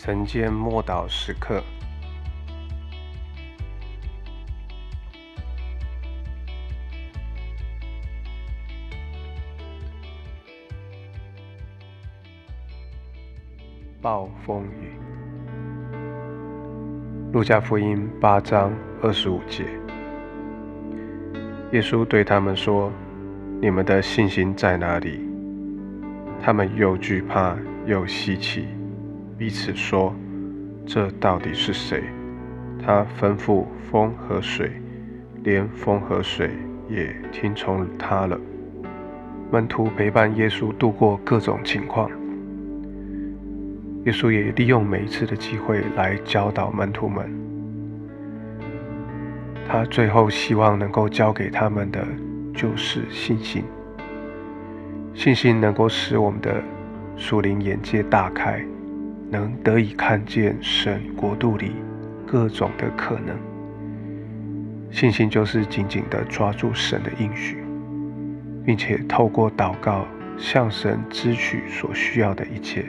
晨间默祷时刻，暴风雨。路加福音八章二十五节，耶稣对他们说：“你们的信心在哪里？”他们又惧怕又稀奇，彼此说：“这到底是谁？他吩咐风和水，连风和水也听从他了。”门徒陪伴耶稣度过各种情况，耶稣也利用每一次的机会来教导门徒们。他最后希望能够教给他们的就是信心。信心能够使我们的属灵眼界大开，能得以看见神国度里各种的可能。信心就是紧紧的抓住神的应许，并且透过祷告向神支取所需要的一切。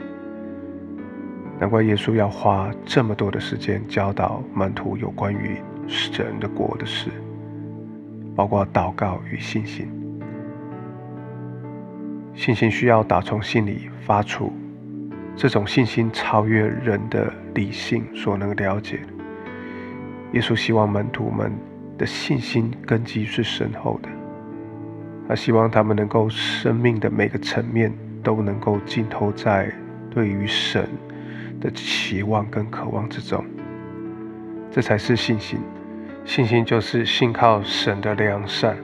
难怪耶稣要花这么多的时间教导门徒有关于神的国的事，包括祷告与信心。信心需要打从心里发出，这种信心超越人的理性所能了解。耶稣希望门徒们的信心根基是深厚的，他希望他们能够生命的每个层面都能够浸透在对于神的期望跟渴望之中，这才是信心。信心就是信靠神的良善。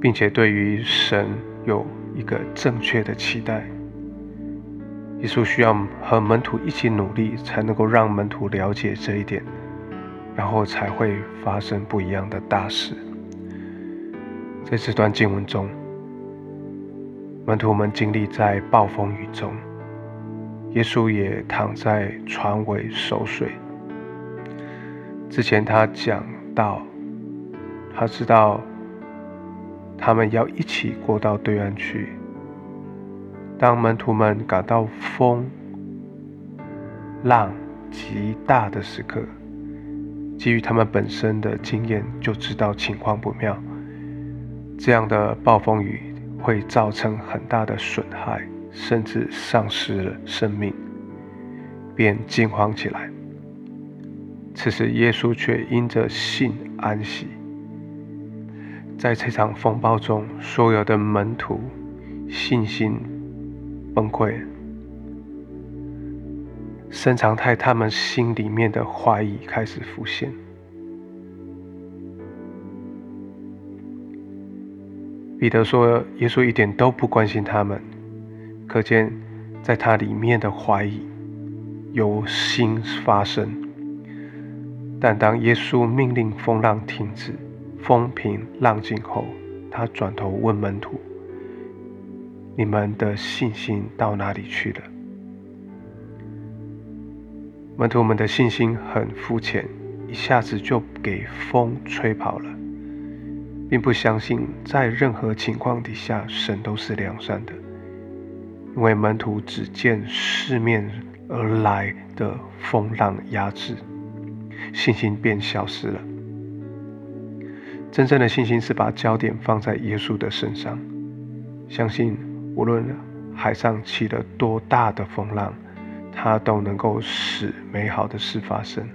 并且对于神有一个正确的期待，耶稣需要和门徒一起努力，才能够让门徒了解这一点，然后才会发生不一样的大事。在这段经文中，门徒们经历在暴风雨中，耶稣也躺在船尾守水。之前他讲到，他知道。他们要一起过到对岸去。当门徒们感到风浪极大的时刻，基于他们本身的经验，就知道情况不妙。这样的暴风雨会造成很大的损害，甚至丧失了生命，便惊慌起来。此时，耶稣却因着信安息。在这场风暴中，所有的门徒信心崩溃，深藏在他们心里面的怀疑开始浮现。彼得说：“耶稣一点都不关心他们，可见在他里面的怀疑由心发生。但当耶稣命令风浪停止。”风平浪静后，他转头问门徒：“你们的信心到哪里去了？”门徒们的信心很肤浅，一下子就给风吹跑了，并不相信在任何情况底下神都是良善的，因为门徒只见四面而来的风浪压制，信心便消失了。真正的信心是把焦点放在耶稣的身上，相信无论海上起了多大的风浪，他都能够使美好的事发生。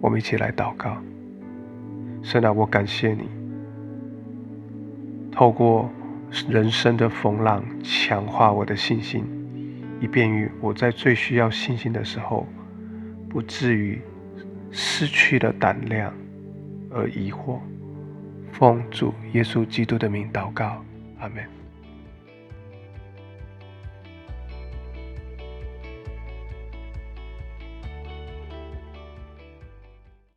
我们一起来祷告：神啊，我感谢你，透过人生的风浪强化我的信心，以便于我在最需要信心的时候，不至于失去了胆量而疑惑。奉主耶稣基督的名祷告，阿门。